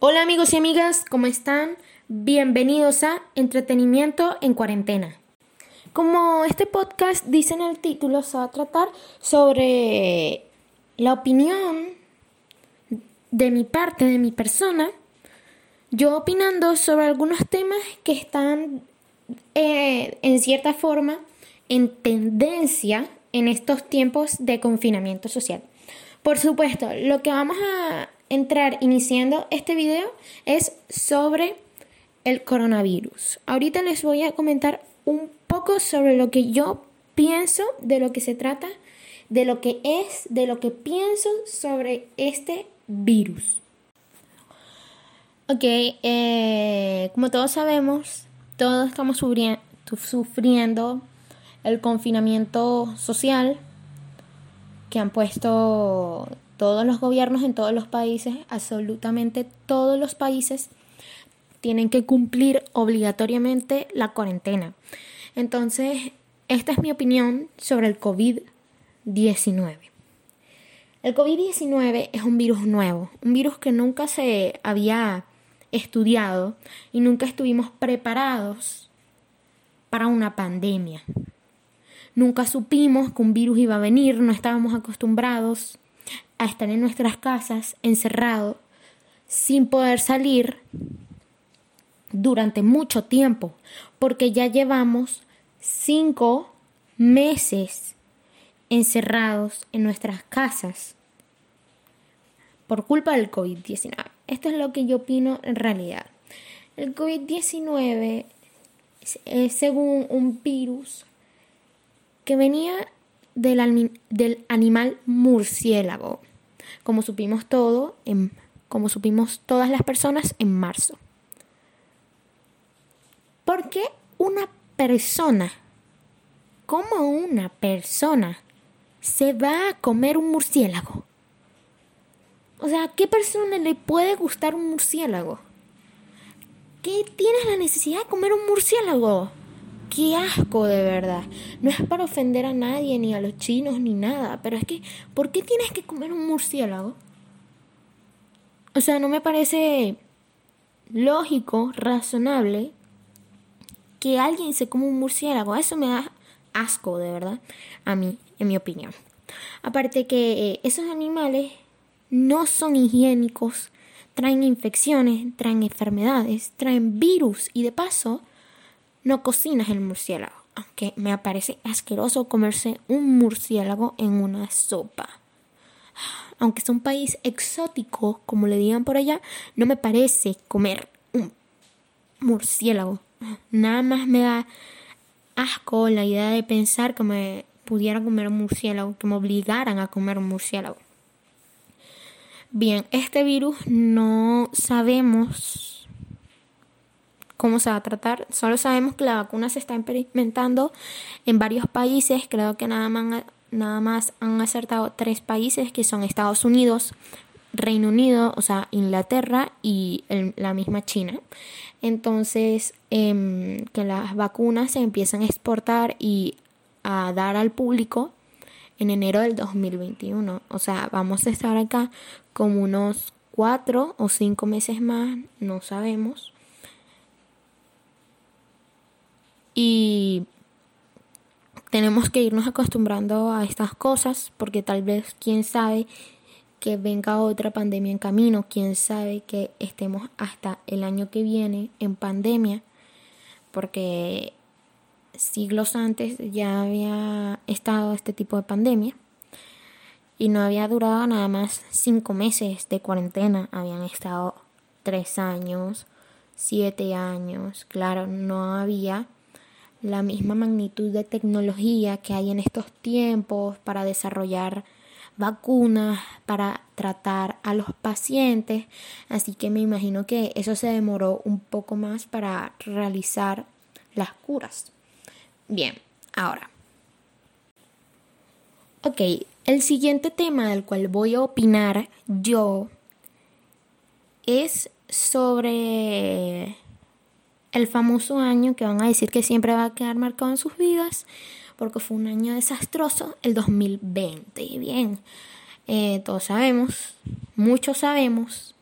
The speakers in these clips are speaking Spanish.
Hola amigos y amigas, ¿cómo están? Bienvenidos a Entretenimiento en Cuarentena. Como este podcast dice en el título, se va a tratar sobre la opinión de mi parte, de mi persona, yo opinando sobre algunos temas que están eh, en cierta forma en tendencia en estos tiempos de confinamiento social. Por supuesto, lo que vamos a entrar iniciando este video es sobre el coronavirus. Ahorita les voy a comentar un poco sobre lo que yo pienso, de lo que se trata, de lo que es, de lo que pienso sobre este virus. Ok, eh, como todos sabemos, todos estamos sufriendo el confinamiento social que han puesto todos los gobiernos en todos los países, absolutamente todos los países tienen que cumplir obligatoriamente la cuarentena. Entonces, esta es mi opinión sobre el COVID-19. El COVID-19 es un virus nuevo, un virus que nunca se había estudiado y nunca estuvimos preparados para una pandemia. Nunca supimos que un virus iba a venir, no estábamos acostumbrados a estar en nuestras casas encerrados sin poder salir durante mucho tiempo, porque ya llevamos cinco meses encerrados en nuestras casas por culpa del COVID-19. Esto es lo que yo opino en realidad. El COVID-19 es según un virus que venía del, del animal murciélago, como supimos todo, en, como supimos todas las personas en marzo. ¿Por qué una persona, como una persona, se va a comer un murciélago? O sea, ¿qué persona le puede gustar un murciélago? ¿Qué tienes la necesidad de comer un murciélago? Qué asco de verdad. No es para ofender a nadie, ni a los chinos, ni nada. Pero es que, ¿por qué tienes que comer un murciélago? O sea, no me parece lógico, razonable, que alguien se coma un murciélago. Eso me da asco, de verdad, a mí, en mi opinión. Aparte que eh, esos animales no son higiénicos, traen infecciones, traen enfermedades, traen virus y de paso no cocinas el murciélago, aunque me parece asqueroso comerse un murciélago en una sopa. Aunque es un país exótico, como le digan por allá, no me parece comer un murciélago. Nada más me da asco la idea de pensar que me pudiera comer un murciélago, que me obligaran a comer un murciélago. Bien, este virus no sabemos cómo se va a tratar. Solo sabemos que la vacuna se está experimentando en varios países. Creo que nada más, nada más han acertado tres países, que son Estados Unidos, Reino Unido, o sea, Inglaterra y la misma China. Entonces, em, que las vacunas se empiezan a exportar y a dar al público en enero del 2021. O sea, vamos a estar acá como unos cuatro o cinco meses más, no sabemos. Y tenemos que irnos acostumbrando a estas cosas porque tal vez, quién sabe, que venga otra pandemia en camino, quién sabe que estemos hasta el año que viene en pandemia, porque siglos antes ya había estado este tipo de pandemia y no había durado nada más cinco meses de cuarentena, habían estado tres años, siete años, claro, no había la misma magnitud de tecnología que hay en estos tiempos para desarrollar vacunas, para tratar a los pacientes, así que me imagino que eso se demoró un poco más para realizar las curas. Bien, ahora. Ok, el siguiente tema del cual voy a opinar yo es sobre el famoso año que van a decir que siempre va a quedar marcado en sus vidas, porque fue un año desastroso, el 2020. Bien, eh, todos sabemos, muchos sabemos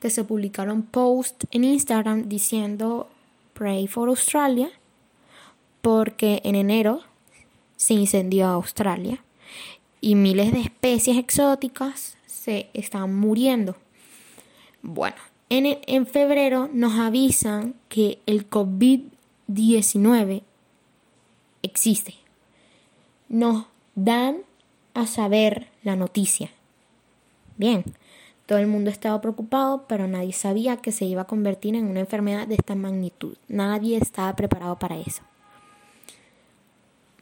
que se publicaron posts en Instagram diciendo Pray for Australia porque en enero se incendió Australia y miles de especies exóticas se están muriendo. Bueno, en, en febrero nos avisan que el COVID-19 existe. Nos dan a saber la noticia. Bien, todo el mundo estaba preocupado, pero nadie sabía que se iba a convertir en una enfermedad de esta magnitud. Nadie estaba preparado para eso.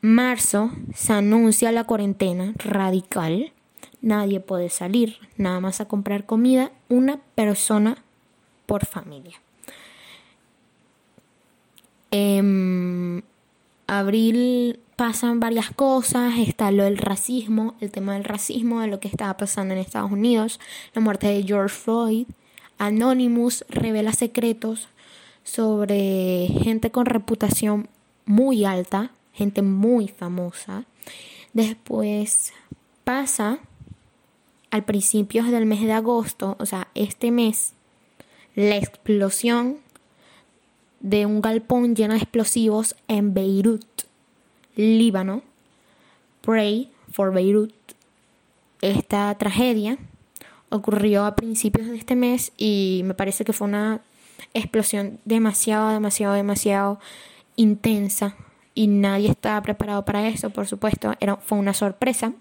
Marzo se anuncia la cuarentena radical. Nadie puede salir, nada más a comprar comida, una persona por familia. En abril pasan varias cosas, está lo del racismo, el tema del racismo, de lo que estaba pasando en Estados Unidos, la muerte de George Floyd, Anonymous revela secretos sobre gente con reputación muy alta, gente muy famosa. Después pasa al principio del mes de agosto, o sea, este mes, la explosión de un galpón lleno de explosivos en Beirut, Líbano. Pray for Beirut. Esta tragedia ocurrió a principios de este mes y me parece que fue una explosión demasiado, demasiado, demasiado intensa y nadie estaba preparado para eso, por supuesto, era, fue una sorpresa.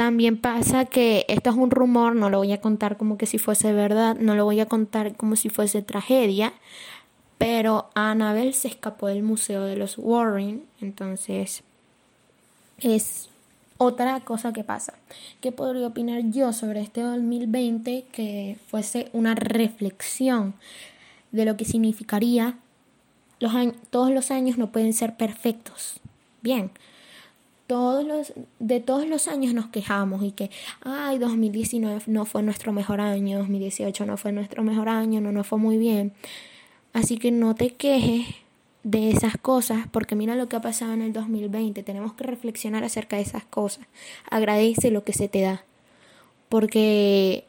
También pasa que esto es un rumor, no lo voy a contar como que si fuese verdad, no lo voy a contar como si fuese tragedia, pero Annabelle se escapó del Museo de los Warren, entonces es otra cosa que pasa. ¿Qué podría opinar yo sobre este 2020 que fuese una reflexión de lo que significaría los todos los años no pueden ser perfectos. Bien, todos los, de todos los años nos quejamos y que, ay, 2019 no fue nuestro mejor año, 2018 no fue nuestro mejor año, no nos fue muy bien. Así que no te quejes de esas cosas porque mira lo que ha pasado en el 2020. Tenemos que reflexionar acerca de esas cosas. Agradece lo que se te da. Porque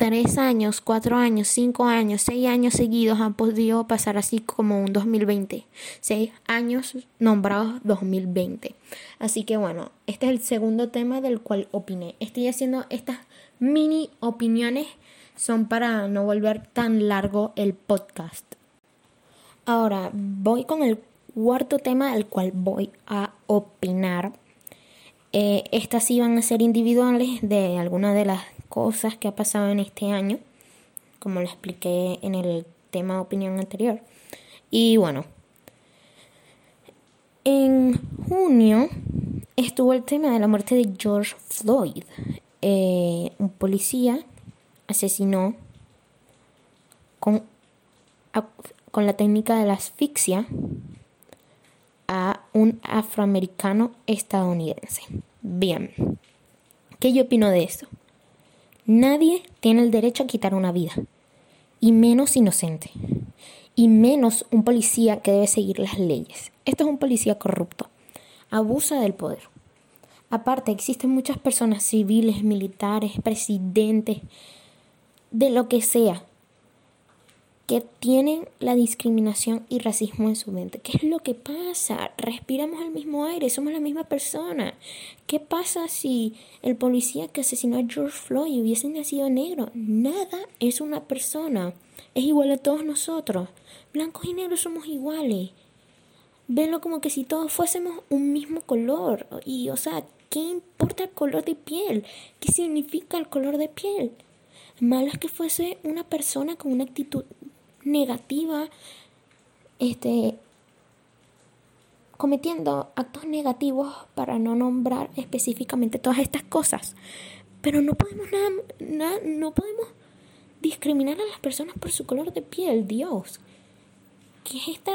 tres años, cuatro años, cinco años, seis años seguidos han podido pasar así como un 2020. Seis años nombrados 2020. Así que bueno, este es el segundo tema del cual opiné. Estoy haciendo estas mini opiniones, son para no volver tan largo el podcast. Ahora voy con el cuarto tema del cual voy a opinar. Eh, estas sí van a ser individuales de alguna de las cosas que ha pasado en este año, como lo expliqué en el tema de opinión anterior. Y bueno, en junio estuvo el tema de la muerte de George Floyd. Eh, un policía asesinó con, con la técnica de la asfixia a un afroamericano estadounidense. Bien, ¿qué yo opino de esto? Nadie tiene el derecho a quitar una vida, y menos inocente, y menos un policía que debe seguir las leyes. Esto es un policía corrupto, abusa del poder. Aparte, existen muchas personas civiles, militares, presidentes, de lo que sea, que tienen la discriminación y racismo en su mente. ¿Qué es lo que pasa? Respiramos el mismo aire, somos la misma persona. ¿Qué pasa si el policía que asesinó a George Floyd hubiese nacido negro? Nada es una persona. Es igual a todos nosotros. Blancos y negros somos iguales. Venlo como que si todos fuésemos un mismo color. Y, o sea, ¿qué importa el color de piel? ¿Qué significa el color de piel? Malo es que fuese una persona con una actitud negativa, este, cometiendo actos negativos para no nombrar específicamente todas estas cosas. Pero no podemos nada, no podemos discriminar a las personas por su color de piel, Dios. Que es esta,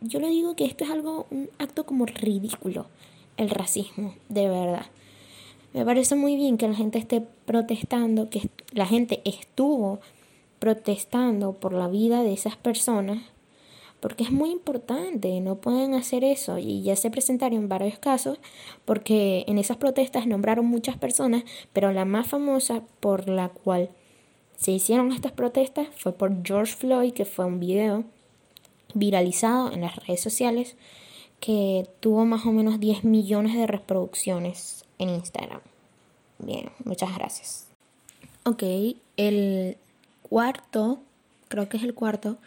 yo le digo que esto es algo, un acto como ridículo, el racismo, de verdad. Me parece muy bien que la gente esté protestando, que la gente estuvo protestando por la vida de esas personas, porque es muy importante, no pueden hacer eso y ya se presentaron varios casos porque en esas protestas nombraron muchas personas, pero la más famosa por la cual se hicieron estas protestas fue por George Floyd, que fue un video viralizado en las redes sociales que tuvo más o menos 10 millones de reproducciones en Instagram. Bien, muchas gracias. Ok, el cuarto, creo que es el cuarto,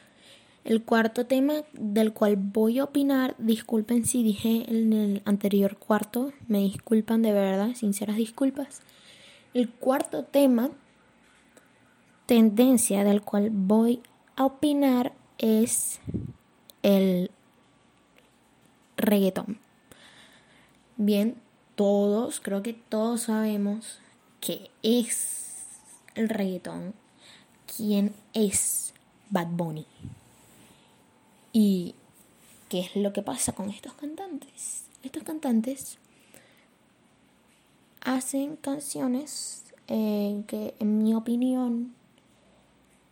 el cuarto tema del cual voy a opinar, disculpen si dije en el anterior cuarto, me disculpan de verdad, sinceras disculpas. El cuarto tema, tendencia del cual voy a opinar es el reggaetón. Bien, todos, creo que todos sabemos que es el reggaetón. ¿Quién es Bad Bunny? ¿Y qué es lo que pasa con estos cantantes? Estos cantantes hacen canciones eh, que en mi opinión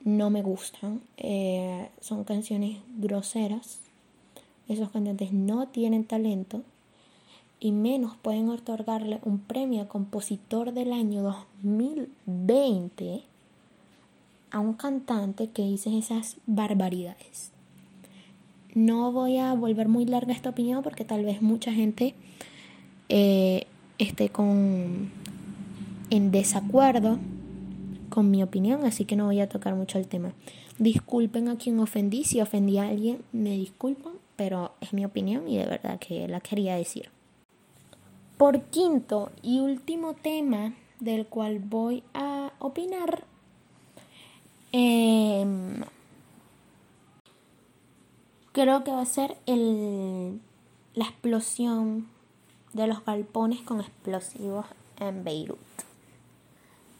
no me gustan. Eh, son canciones groseras. Esos cantantes no tienen talento y menos pueden otorgarle un premio a compositor del año 2020 a un cantante que dice esas barbaridades. No voy a volver muy larga esta opinión porque tal vez mucha gente eh, esté con en desacuerdo con mi opinión, así que no voy a tocar mucho el tema. Disculpen a quien ofendí, si ofendí a alguien, me disculpan, pero es mi opinión y de verdad que la quería decir. Por quinto y último tema del cual voy a opinar, eh, creo que va a ser el, la explosión de los galpones con explosivos en Beirut.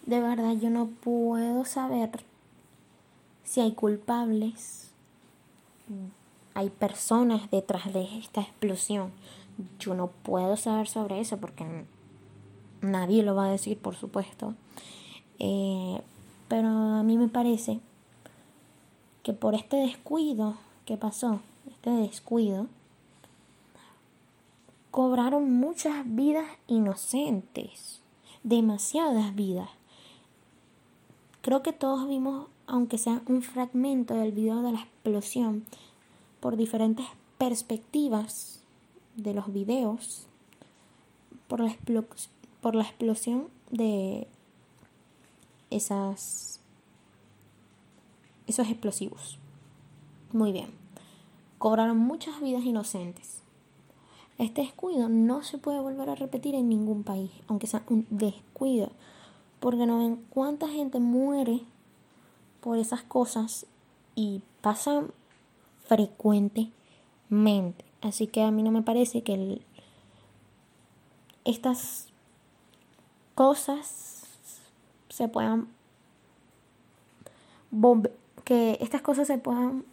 De verdad yo no puedo saber si hay culpables, hay personas detrás de esta explosión. Yo no puedo saber sobre eso porque nadie lo va a decir, por supuesto. Eh, pero a mí me parece que por este descuido ¿Qué pasó? Este descuido. Cobraron muchas vidas inocentes. Demasiadas vidas. Creo que todos vimos, aunque sea un fragmento del video de la explosión, por diferentes perspectivas de los videos, por la, por la explosión de esas, esos explosivos. Muy bien. Cobraron muchas vidas inocentes. Este descuido no se puede volver a repetir en ningún país, aunque sea un descuido, porque no ven cuánta gente muere por esas cosas y pasan frecuentemente. Así que a mí no me parece que estas cosas se puedan que estas cosas se puedan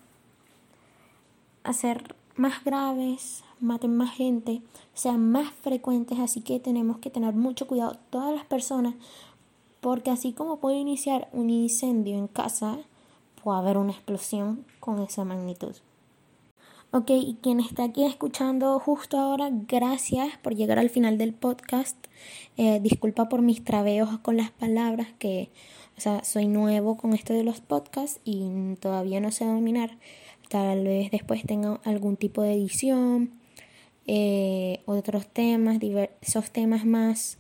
hacer más graves, maten más gente, sean más frecuentes, así que tenemos que tener mucho cuidado todas las personas, porque así como puede iniciar un incendio en casa, puede haber una explosión con esa magnitud. Ok, y quien está aquí escuchando justo ahora, gracias por llegar al final del podcast. Eh, disculpa por mis traveos con las palabras, que, o sea, soy nuevo con esto de los podcasts y todavía no sé dominar Tal vez después tenga algún tipo de edición, eh, otros temas, esos temas más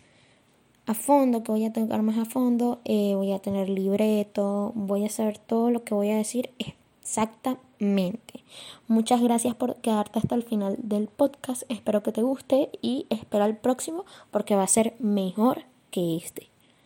a fondo, que voy a tocar más a fondo, eh, voy a tener libreto, voy a saber todo lo que voy a decir exactamente. Muchas gracias por quedarte hasta el final del podcast, espero que te guste y espera el próximo porque va a ser mejor que este.